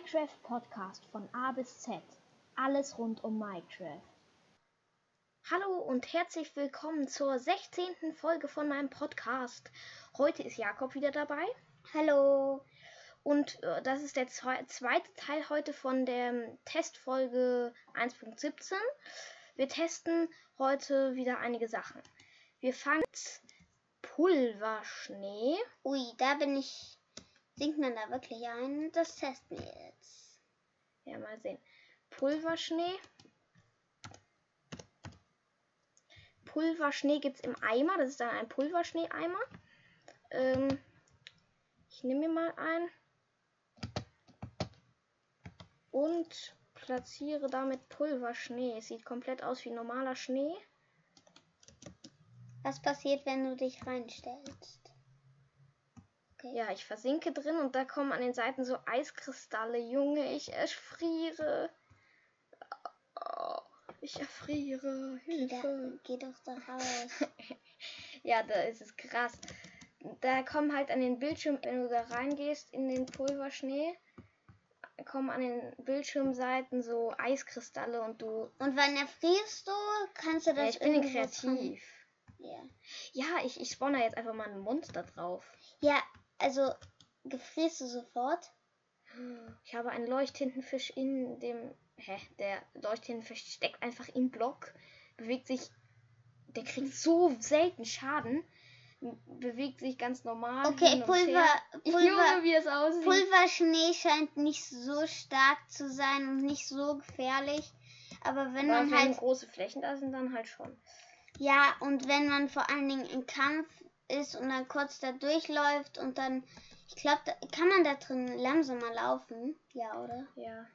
Minecraft Podcast von A bis Z. Alles rund um Minecraft. Hallo und herzlich willkommen zur 16. Folge von meinem Podcast. Heute ist Jakob wieder dabei. Hallo. Und äh, das ist der zwe zweite Teil heute von der Testfolge 1.17. Wir testen heute wieder einige Sachen. Wir fangen Pulverschnee. Ui, da bin ich. Singt man da wirklich ein? Das testen wir jetzt. Ja, mal sehen. Pulverschnee. Pulverschnee gibt es im Eimer. Das ist dann ein Pulverschnee-Eimer. Ähm, ich nehme mir mal ein. Und platziere damit Pulverschnee. Es sieht komplett aus wie normaler Schnee. Was passiert, wenn du dich reinstellst? Ja, ich versinke drin und da kommen an den Seiten so Eiskristalle. Junge, ich erfriere. Oh, ich erfriere. Hilfe. Geh, da, geh doch da raus. ja, da ist es krass. Da kommen halt an den Bildschirm, wenn du da reingehst in den Pulverschnee, kommen an den Bildschirmseiten so Eiskristalle und du. Und wann erfrierst du? Kannst du das Ja, ich bin kreativ. Ja. Ja, ich, ich spawn da jetzt einfach mal ein Monster drauf. Ja, also gefrierst du sofort? Ich habe einen Leuchttintenfisch in dem. Hä? Der Leuchttintenfisch steckt einfach im Block, bewegt sich. Der kriegt so selten Schaden. Bewegt sich ganz normal. Okay, Pulver. Pulver, Junge, wie es aussieht. Pulverschnee scheint nicht so stark zu sein und nicht so gefährlich. Aber wenn Aber man wenn halt große Flächen da sind, dann halt schon. Ja, und wenn man vor allen Dingen im Kampf ist und dann kurz da durchläuft und dann, ich glaube, da, kann man da drin langsamer laufen? Ja, oder? Ja,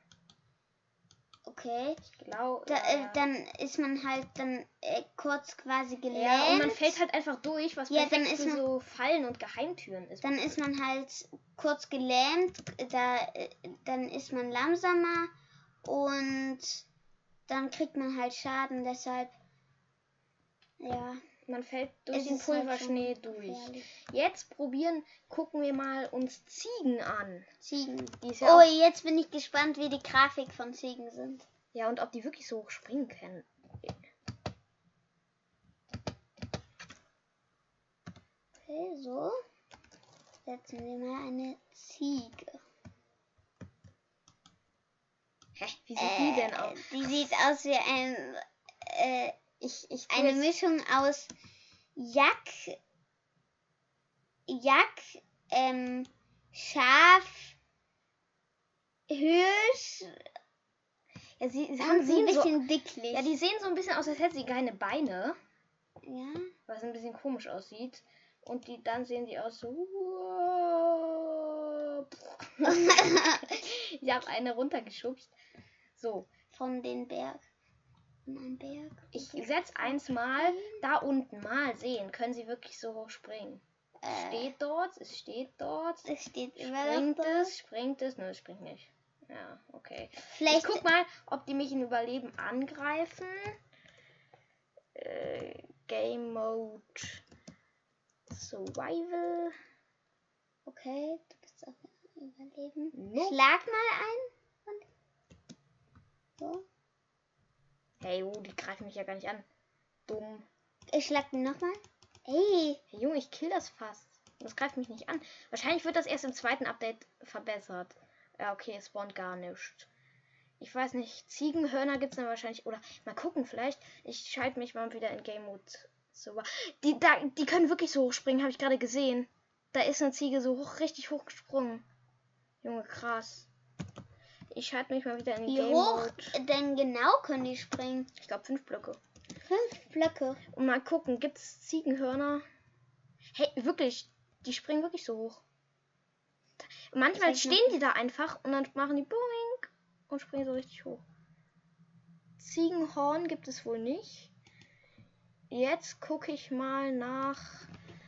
Okay. ich glaube. Da, äh, ja. dann ist man halt dann äh, kurz quasi gelähmt. ja, und man fällt halt einfach durch, was Ja, dann ist man- so Fallen und Geheimtüren ist. Dann ist man halt kurz gelähmt, da, äh, dann ist man langsamer und dann kriegt man halt Schaden, deshalb, ja. Man fällt durch es den halt Pulverschnee schon durch. gefährlich. Jetzt probieren, gucken wir mal uns Ziegen an. Ziegen. Ja Oh, jetzt bin ich gespannt, wie die Grafik von Ziegen sind. Ja, und ob die wirklich so hoch springen können. Okay, so. Setzen wir mal eine Ziege. Hä? Wie sieht die denn Äh, aus? Die sieht aus wie ein, äh, Ich, ich eine Mischung aus Jack, Jack, ähm, Schaf, Hirsch Ja, sie, sie haben so ein sehen so, bisschen dicklich. Ja, die sehen so ein bisschen aus, als hätten sie keine Beine. ja. Was ein bisschen komisch aussieht. Und die dann sehen die aus so. ich habe eine runtergeschubst. So, Von den Berg. Einem Berg. ich setz eins mal da unten. Mal sehen. Können sie wirklich so hoch springen? Äh, Steht dort, es steht dort. es steht immer Springt es, springt es? Nö, es springt nicht. Ja, okay. Ich Vielleicht guck mal, ob die mich in Überleben angreifen. Äh, Game Mode Survival. Okay, du bist auf Überleben. Nope. Schlag mal ein. So. Hey, oh, die greifen mich ja gar nicht an. Dumm. Ich schlag ihn nochmal. Ey, Hey, Junge, ich kill das fast. Das greift mich nicht an. Wahrscheinlich wird das erst im zweiten Update verbessert. Ja, okay, es spawnt gar nichts. Ich weiß nicht, Ziegenhörner gibt es dann wahrscheinlich. Oder mal gucken, vielleicht. Ich schalte mich mal wieder in Game Mode. So, die, da, die können wirklich so hoch springen, habe ich gerade gesehen. Da ist eine Ziege so hoch, richtig hoch gesprungen. Junge, krass. Ich schalte mich mal wieder in wie Game hoch Mode. denn genau können die springen? Ich glaube, fünf Blöcke. Fünf Blöcke. Und mal gucken, gibt es Ziegenhörner? Hey, wirklich, die springen wirklich so hoch. Manchmal stehen die da einfach und dann machen die Boing und springen so richtig hoch. Ziegenhorn gibt es wohl nicht. Jetzt gucke ich mal nach.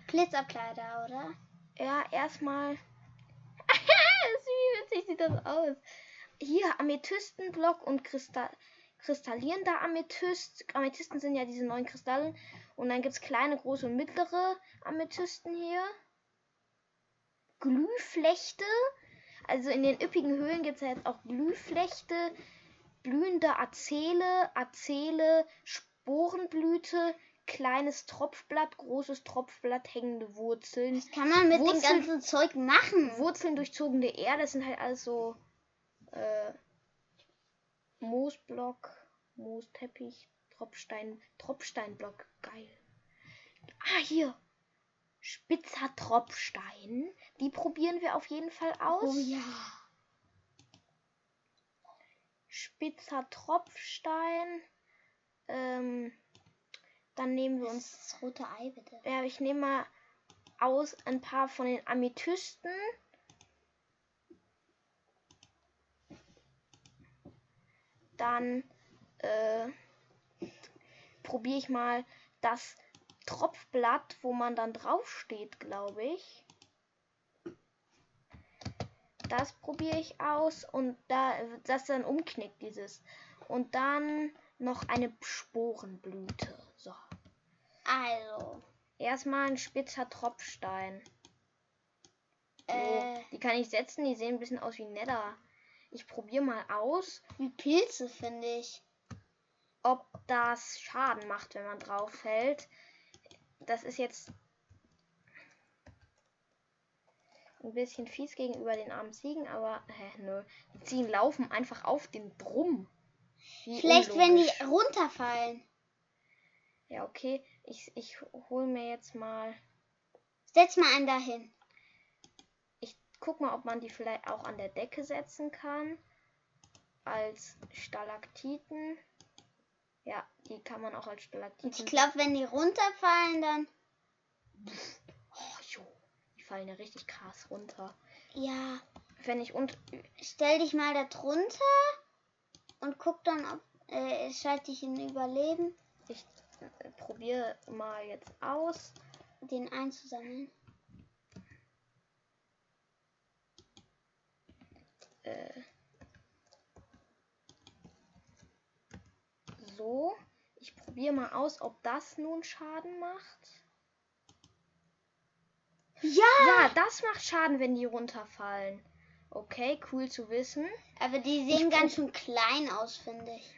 Blitzabkleider, oder? Ja, erstmal. Wie witzig sieht das aus? Hier Amethystenblock und Kristall kristallierender Amethyst. Amethysten sind ja diese neuen Kristalle. Und dann gibt es kleine, große und mittlere Amethysten hier. Glühflechte. Also in den üppigen Höhlen gibt es ja jetzt auch Blühflechte, blühende Azele, Azele, Sporenblüte, kleines Tropfblatt, großes Tropfblatt, hängende Wurzeln. Was kann man mit Wurzeln- dem ganzen Zeug machen? Wurzeln durchzogene Erde, das sind halt alles so äh, Moosblock, Moosteppich, Tropfstein, Tropfsteinblock, geil. Ah, hier. Spitzer Tropfstein. Die probieren wir auf jeden Fall aus. Oh ja. Spitzer Tropfstein. Ähm, dann nehmen wir uns. das rote Ei, bitte? Ja, ich nehme mal aus ein paar von den Amethysten. Dann äh, probiere ich mal das Tropfblatt, wo man dann draufsteht, glaube ich. Das probiere ich aus und da das dann umknickt dieses. Und dann noch eine Sporenblüte. So. Also, Erstmal ein spitzer Tropfstein. Äh, die kann ich setzen, die sehen ein bisschen aus wie Nether. Ich probiere mal aus, wie Pilze, finde ich. ob das Schaden macht, wenn man drauf fällt. Das ist jetzt ein bisschen fies gegenüber den armen Ziegen, aber hä, nö. Die Ziegen laufen einfach auf den Brumm. Wie Vielleicht, wenn die unlogisch. runterfallen. Ja, okay. Ich, ich hole mir jetzt mal. Setz mal einen dahin. Guck mal, ob man die vielleicht auch an der Decke setzen kann. Als Stalaktiten. Ja, die kann man auch als Stalaktiten. Ich glaube, wenn die runterfallen, dann. Oh, jo. Die fallen ja richtig krass runter. Ja. Wenn ich und. Stell dich mal da drunter und guck dann, ob. Äh, schalte dich in Überleben, Ich äh, probiere mal jetzt aus. den einzusammeln. Äh, so. Ich probiere mal aus, ob das nun Schaden macht. Ja! Ja, das macht Schaden, wenn die runterfallen. Okay, cool zu wissen. Aber die Ich sehen prob- ganz schön klein aus, finde ich.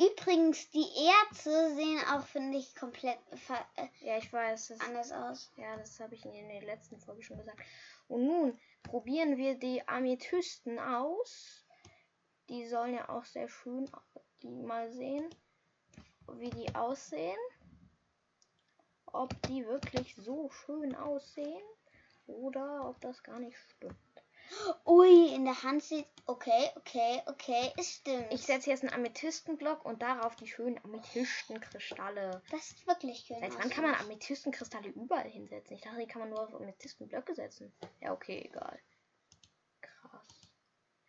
Übrigens, die Erze sehen auch, finde ich, komplett äh, Ja, ich weiß. Das, anders aus. ja, das habe ich in der letzten Folge schon gesagt. Und nun probieren wir die Amethysten aus. Die sollen ja auch sehr schön die mal sehen, wie die aussehen. Ob die wirklich so schön aussehen oder ob das gar nicht stimmt. Ui, in der Hand sieht. Okay, okay, okay, es stimmt. Ich setze jetzt einen Amethystenblock und darauf die schönen Amethystenkristalle. das sieht wirklich schön Seit wann kann man Amethystenkristalle überall hinsetzen? Ich dachte, die kann man nur auf Amethystenblöcke setzen. Ja, okay, egal. Krass.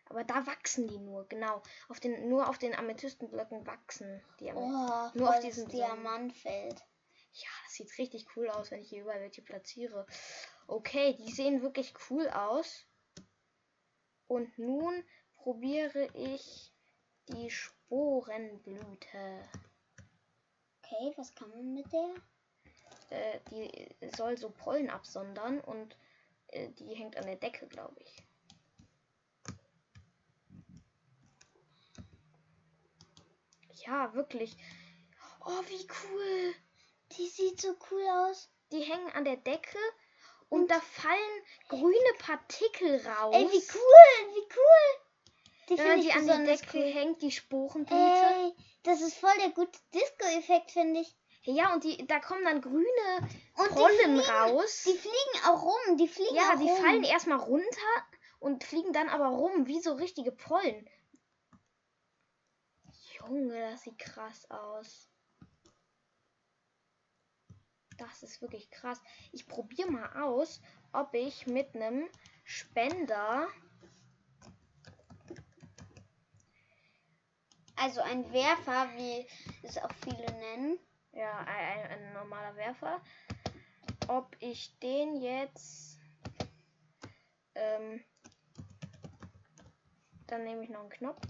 Aber da wachsen die nur, genau. Auf den, nur auf den Amethystenblöcken wachsen die Amethysten. Oh, Nur auf diesem Diamantfeld. Ja, das sieht richtig cool aus, wenn ich hier überall welche platziere. Okay, die sehen wirklich cool aus. Und nun probiere ich die Sporenblüte. Okay, was kann man mit der? Äh, die soll so Pollen absondern und äh, die hängt an der Decke, glaube ich. Ja, wirklich. Oh, wie cool. Die sieht so cool aus. Die hängen an der Decke und da fallen grüne Partikel raus. Ey, wie cool, wie cool. Die Wenn man die an die Decke cool. hängt, die Sporenblüte. Ey, das ist voll der gute Disco-Effekt, finde ich. Ja, und die, da kommen dann grüne Und die Pollen fliegen, raus. Die fliegen auch rum, die fliegen ja, auch die rum. fallen erstmal runter und fliegen dann aber rum, wie so richtige Pollen. Junge, das sieht krass aus. Das ist wirklich krass. Ich probiere mal aus, ob ich mit einem Spender. Also ein Werfer, wie es auch viele nennen. Ja, ein, ein, normaler Werfer. Ob ich den jetzt. Ähm, dann nehme ich noch einen Knopf.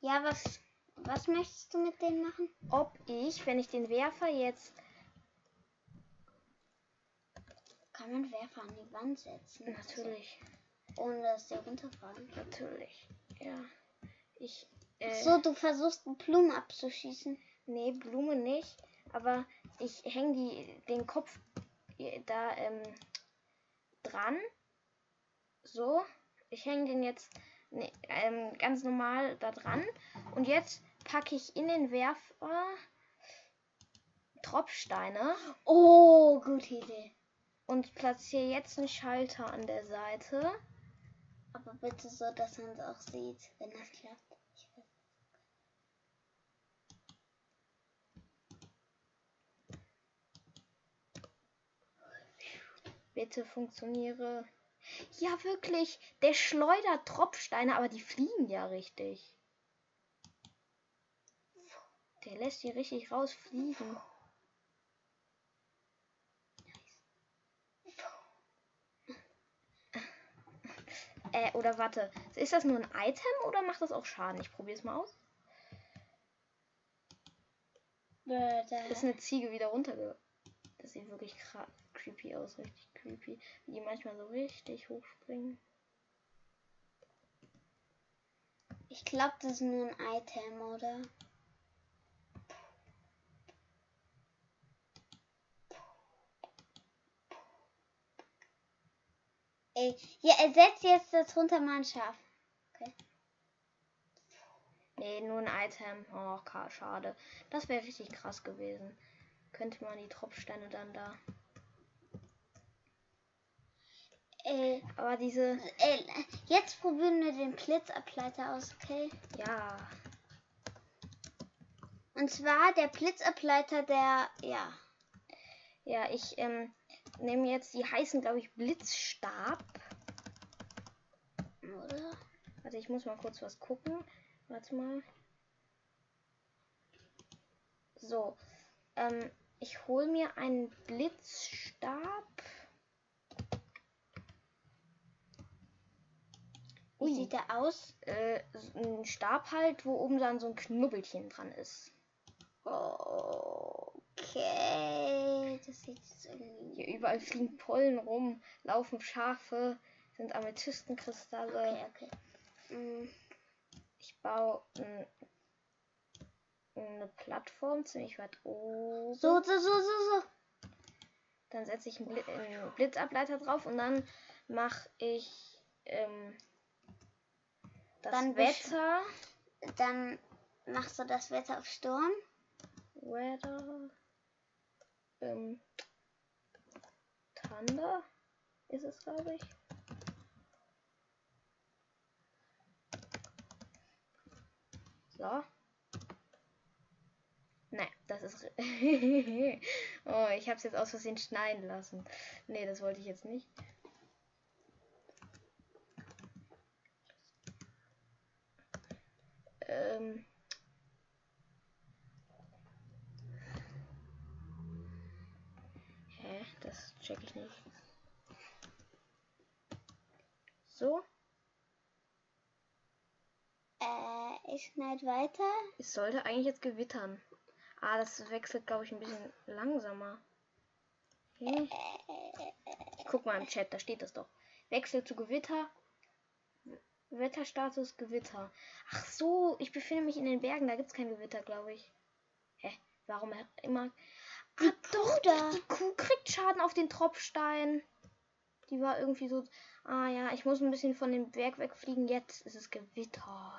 Ja, was, was möchtest du mit denen machen? Ob ich, wenn ich den Werfer jetzt Kann man Werfer an die Wand setzen? Natürlich. Also, ohne dass der runterfallen. Natürlich. Ja. Ich. Äh, So, du versuchst Blumen abzuschießen. Nee, Blume nicht. Aber ich hänge die den Kopf da ähm, dran. So. Ich hänge den jetzt ne, ähm, ganz normal da dran. Und jetzt packe ich in den Werfer Tropfsteine Oh, gute Idee. und platziere jetzt einen Schalter an der Seite. Aber bitte so, dass man es auch sieht, wenn das klappt. Bitte funktioniere. Ja, wirklich. Der schleudert Tropfsteine, aber die fliegen ja richtig. Der lässt die richtig rausfliegen. Äh, oder warte. Ist das nur ein Item oder macht das auch Schaden? Ich probiere es mal aus. Äh, Ist eine Ziege wieder runterge... Das sieht wirklich creepy aus. Richtig creepy. Wie die manchmal so richtig hochspringen. Ich glaube, das ist nur ein Item, oder? Ey, ja, ersetzt jetzt das runter mal ein Schaf. Nee, nur ein Item. Oh, schade. Das wäre richtig krass gewesen. Könnte man die Tropfsteine dann da. Ey, Aber diese. ey, jetzt probieren wir den Blitzableiter aus, okay? Ja. Und zwar der Blitzableiter, der, ja, Ja, ich ähm, nehme jetzt. Die heißen, glaube ich, Blitzstab. oder? Warte, ich muss mal kurz was gucken. Warte mal. So. Ähm, ich hole mir einen Blitzstab. Wie sieht der aus? Äh, ein Stab halt, wo oben dann so ein Knubbelchen dran ist. Okay, das sieht jetzt irgendwie. Hier überall fliegen Pollen rum, laufen Schafe, sind Amethystenkristalle. Okay, okay. Mm, Ich baue ein, eine Plattform ziemlich weit oben. So, so, so, so, so. Dann setze ich einen, Bli einen Blitzableiter drauf und dann mache ich ähm, das Dann Wetter. Dann machst du das Wetter auf Sturm. Weather. Ähm, Thunder ist es, glaube ich. So. Nein, das ist. oh, ich habe es jetzt aus Versehen schneiden lassen. Nee, das wollte ich jetzt nicht. Ähm. Hä? Das check ich nicht. So, Äh, ich schneide weiter. es sollte eigentlich jetzt gewittern. Ah, das wechselt, glaube ich, ein bisschen langsamer. Okay. Guck mal im Chat, da steht das doch. Wechsel zu Gewitter. Wetterstatus Gewitter. Ach so, ich befinde mich in den Bergen, da gibt es kein Gewitter, glaube ich. Hä? Warum immer. Ah, doch, da. die Kuh kriegt Schaden auf den Tropfstein. Die war irgendwie so. Ah ja, ich muss ein bisschen von dem Berg wegfliegen. Jetzt ist es Gewitter.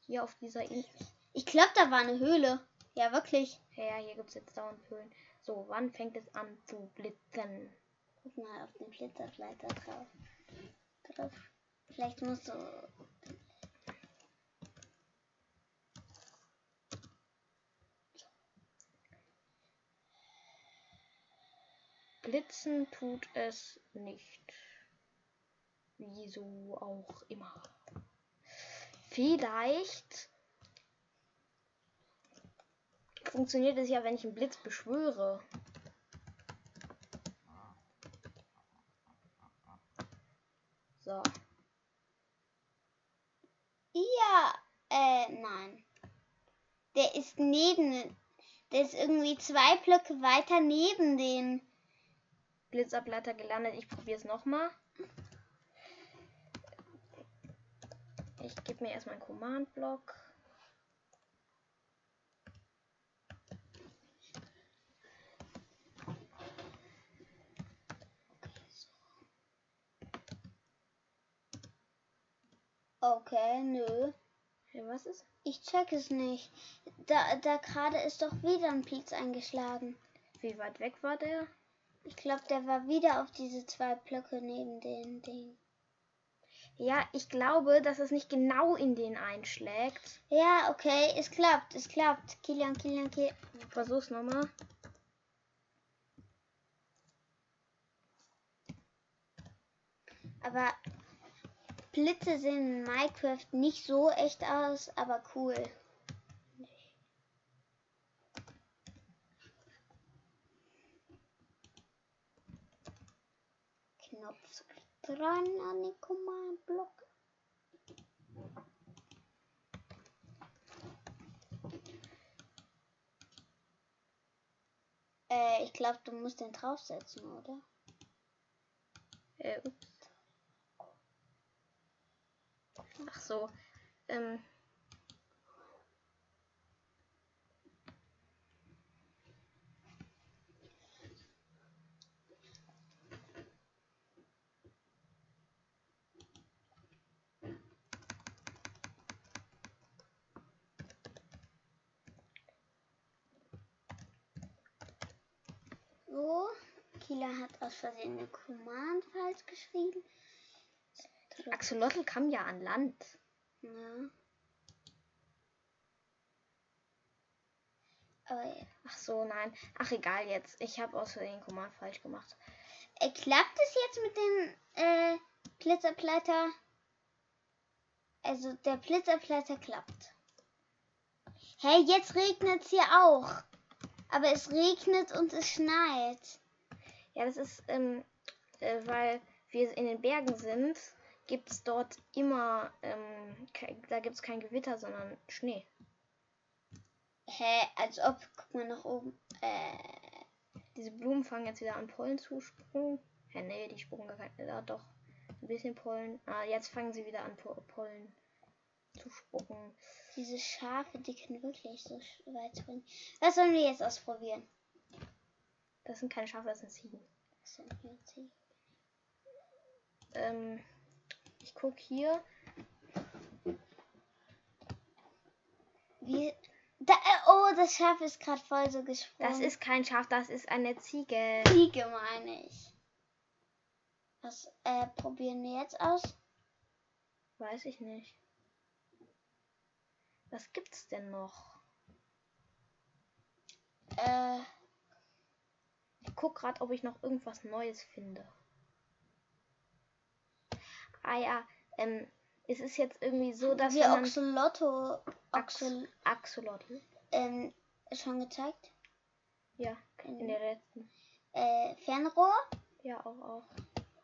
Hier auf dieser Insel. Ich glaube, da war eine Höhle. Ja, wirklich. Ja, hier gibt es jetzt dauernd Höhlen. So, wann fängt es an zu blitzen? Guck mal auf den Blitzableiter drauf. drauf. Vielleicht musst du. Blitzen tut es nicht. Wieso auch immer. Vielleicht funktioniert es ja, wenn ich einen Blitz beschwöre. So. Ja, äh, nein. Der ist neben. Der ist irgendwie zwei Blöcke weiter neben den. Glitzerblätter gelandet. Ich probiere es nochmal. Ich gebe mir erstmal einen Command-Block. Okay, nö. Was ist? Ich check es nicht. Da, da gerade ist doch wieder ein Pilz eingeschlagen. Wie weit weg war der? Ich glaube, der war wieder auf diese zwei Blöcke neben den Ding. Ja, ich glaube, dass es nicht genau in den einschlägt. Ja, okay, es klappt, es klappt. Kilian, Kilian, Kilian. Versuch's nochmal. Aber Blitze sehen in Minecraft nicht so echt aus, aber cool. Knopf dran an den Command-Block. Äh, ich glaube, du musst den draufsetzen, oder? Äh, ups. Ach so. Ähm. So, Kila hat aus Versehen eine Command falsch geschrieben. Die Axolotl kam ja an Land. Ja. Aber ja. Ach so, nein. Ach, egal jetzt. Ich habe aus Versehen Command falsch gemacht. Äh, klappt es jetzt mit dem äh, Blitzableiter? Also der Blitzableiter klappt. Hey, jetzt regnet es hier auch. Aber es regnet und es schneit. Ja, das ist, ähm, äh, weil wir in den Bergen sind, gibt es dort immer, ähm, da gibt es kein Gewitter, sondern Schnee. Hä, als ob, guck mal nach oben. Äh, Diese Blumen fangen jetzt wieder an Pollen zu spucken. Hä, nee, die spucken gar kein, ja, doch, ein bisschen Pollen. Ah, jetzt fangen sie wieder an Po- Pollen zu spucken. diese Schafe, die können wirklich so weit springen. Was sollen wir jetzt ausprobieren? Das sind keine Schafe, das sind Ziegen. Wir jetzt hier? Ähm, ich guck hier. Wir, da, äh, oh, das Schaf ist gerade voll so gesprungen. Das ist kein Schaf, das ist eine Ziege. Ziege, meine ich. Was äh, probieren wir jetzt aus? Weiß ich nicht. Was gibt's denn noch? Äh, guck gerade, ob ich noch irgendwas Neues finde. Ah ja, ähm, es ist jetzt irgendwie so, dass die wenn man Oxolotto Ax Oxol, Axolotl. ähm, schon gezeigt. Ja, in der letzten. Äh, Fernrohr, Ja, auch, auch.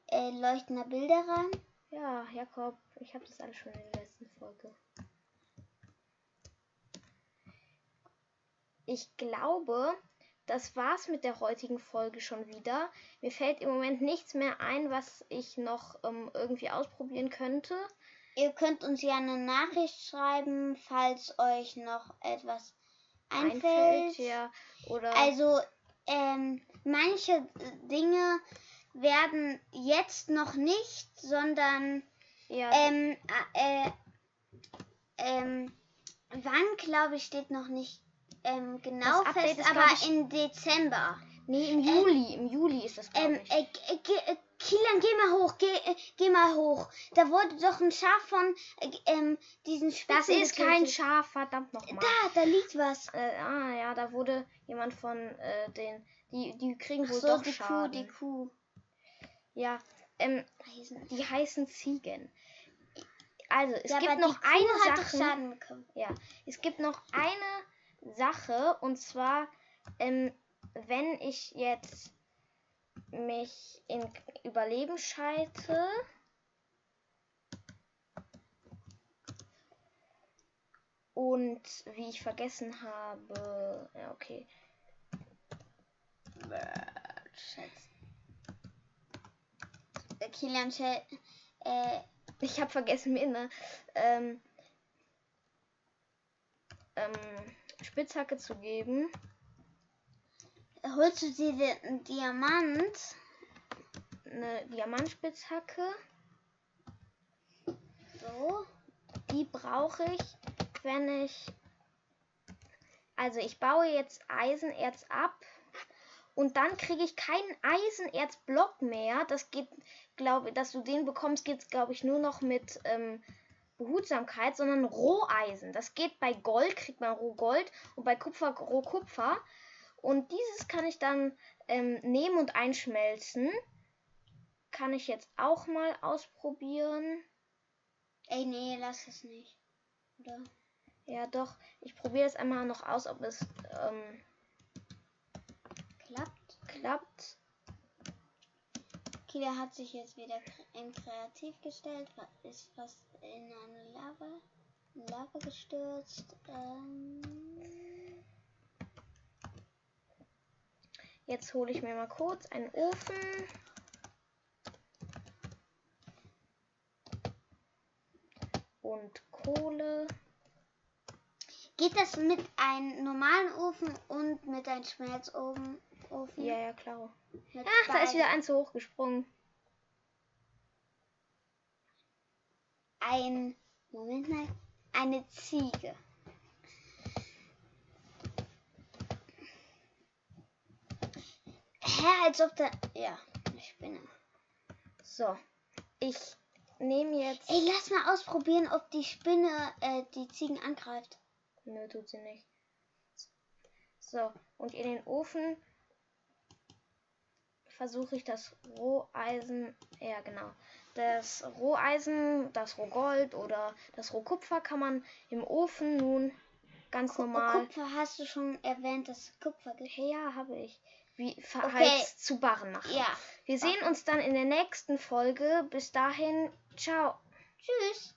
äh, leuchtender Bilderrahmen. Ja, Jakob, ich habe das alles schon in der letzten Folge. Ich glaube, das war's mit der heutigen Folge schon wieder. Mir fällt im Moment nichts mehr ein, was ich noch ähm, irgendwie ausprobieren könnte. Ihr könnt uns ja eine Nachricht schreiben, falls euch noch etwas einfällt. ja. Oder Also, ähm, manche Dinge werden jetzt noch nicht, sondern ja, ähm, äh, äh, ähm, wann glaube ich steht noch nicht ähm, genau Das fest, ist, aber ich- im Dezember. nee, im Juli, im Juli ist das glaube Ähm, ich. äh, äh, äh, Kilian, geh mal hoch, geh, äh, geh mal hoch. Da wurde doch ein Schaf von äh, ähm, diesen das Spitzen ist kein getötet. Schaf, verdammt nochmal. Da, da liegt was. Äh, ah ja, da wurde jemand von äh, den, die, die kriegen wohl so, doch die Schaden. Kuh, die Kuh. Ja, ähm, die heißen Ziegen. Also, es ja, gibt noch eine Sache. Ja, es gibt noch eine Sache und zwar, ähm, wenn ich jetzt mich in Überleben schalte. Und wie ich vergessen habe, ja, okay. Scheiße. Kilian Shell, äh, Ich habe vergessen, mir eine ähm, ähm, Spitzhacke zu geben. holst du dir den Diamant? Eine Diamantspitzhacke. So. Die brauche ich, wenn ich. Also ich baue jetzt Eisenerz ab. Und dann kriege ich keinen Eisenerzblock mehr. Das geht, glaube dass du den bekommst, geht es, glaube ich, nur noch mit ähm, Behutsamkeit, sondern Roheisen. Das geht bei Gold, kriegt man Rohgold und bei Kupfer Rohkupfer. Und dieses kann ich dann ähm, nehmen und einschmelzen. Kann ich jetzt auch mal ausprobieren. Ey, nee, lass es nicht. Oder? Ja, doch. Ich probiere es einmal noch aus, ob es ähm, Klappt. klappt. Der hat sich jetzt wieder in kreativ gestellt, ist fast in eine Lava, in Lava gestürzt. Ähm, Jetzt hole ich mir mal kurz einen Ofen. Und Kohle. geht das mit einem normalen Ofen und mit einem Schmelzofen? Ofen? Ja, ja, klar. Ach, da ist beiden? wieder eins zu hoch gesprungen. ein Moment mal, eine Ziege. Hä, als ob da. Ja, eine Spinne. So. Ich nehme jetzt. Ey, lass mal ausprobieren, ob die Spinne äh, die Ziegen angreift. Nö, tut sie nicht. So, und in den Ofen versuche ich das Roheisen, ja genau, das Roheisen, das Rohgold oder das Rohkupfer kann man im Ofen nun ganz Ku- normal. Kupfer hast du schon erwähnt, dass es Kupfer gibt. Hey, ja, habe ich. Wie verheizt zu Barren machen. Ja. Wir sehen uns dann in der nächsten Folge. Bis dahin, ciao. Tschüss.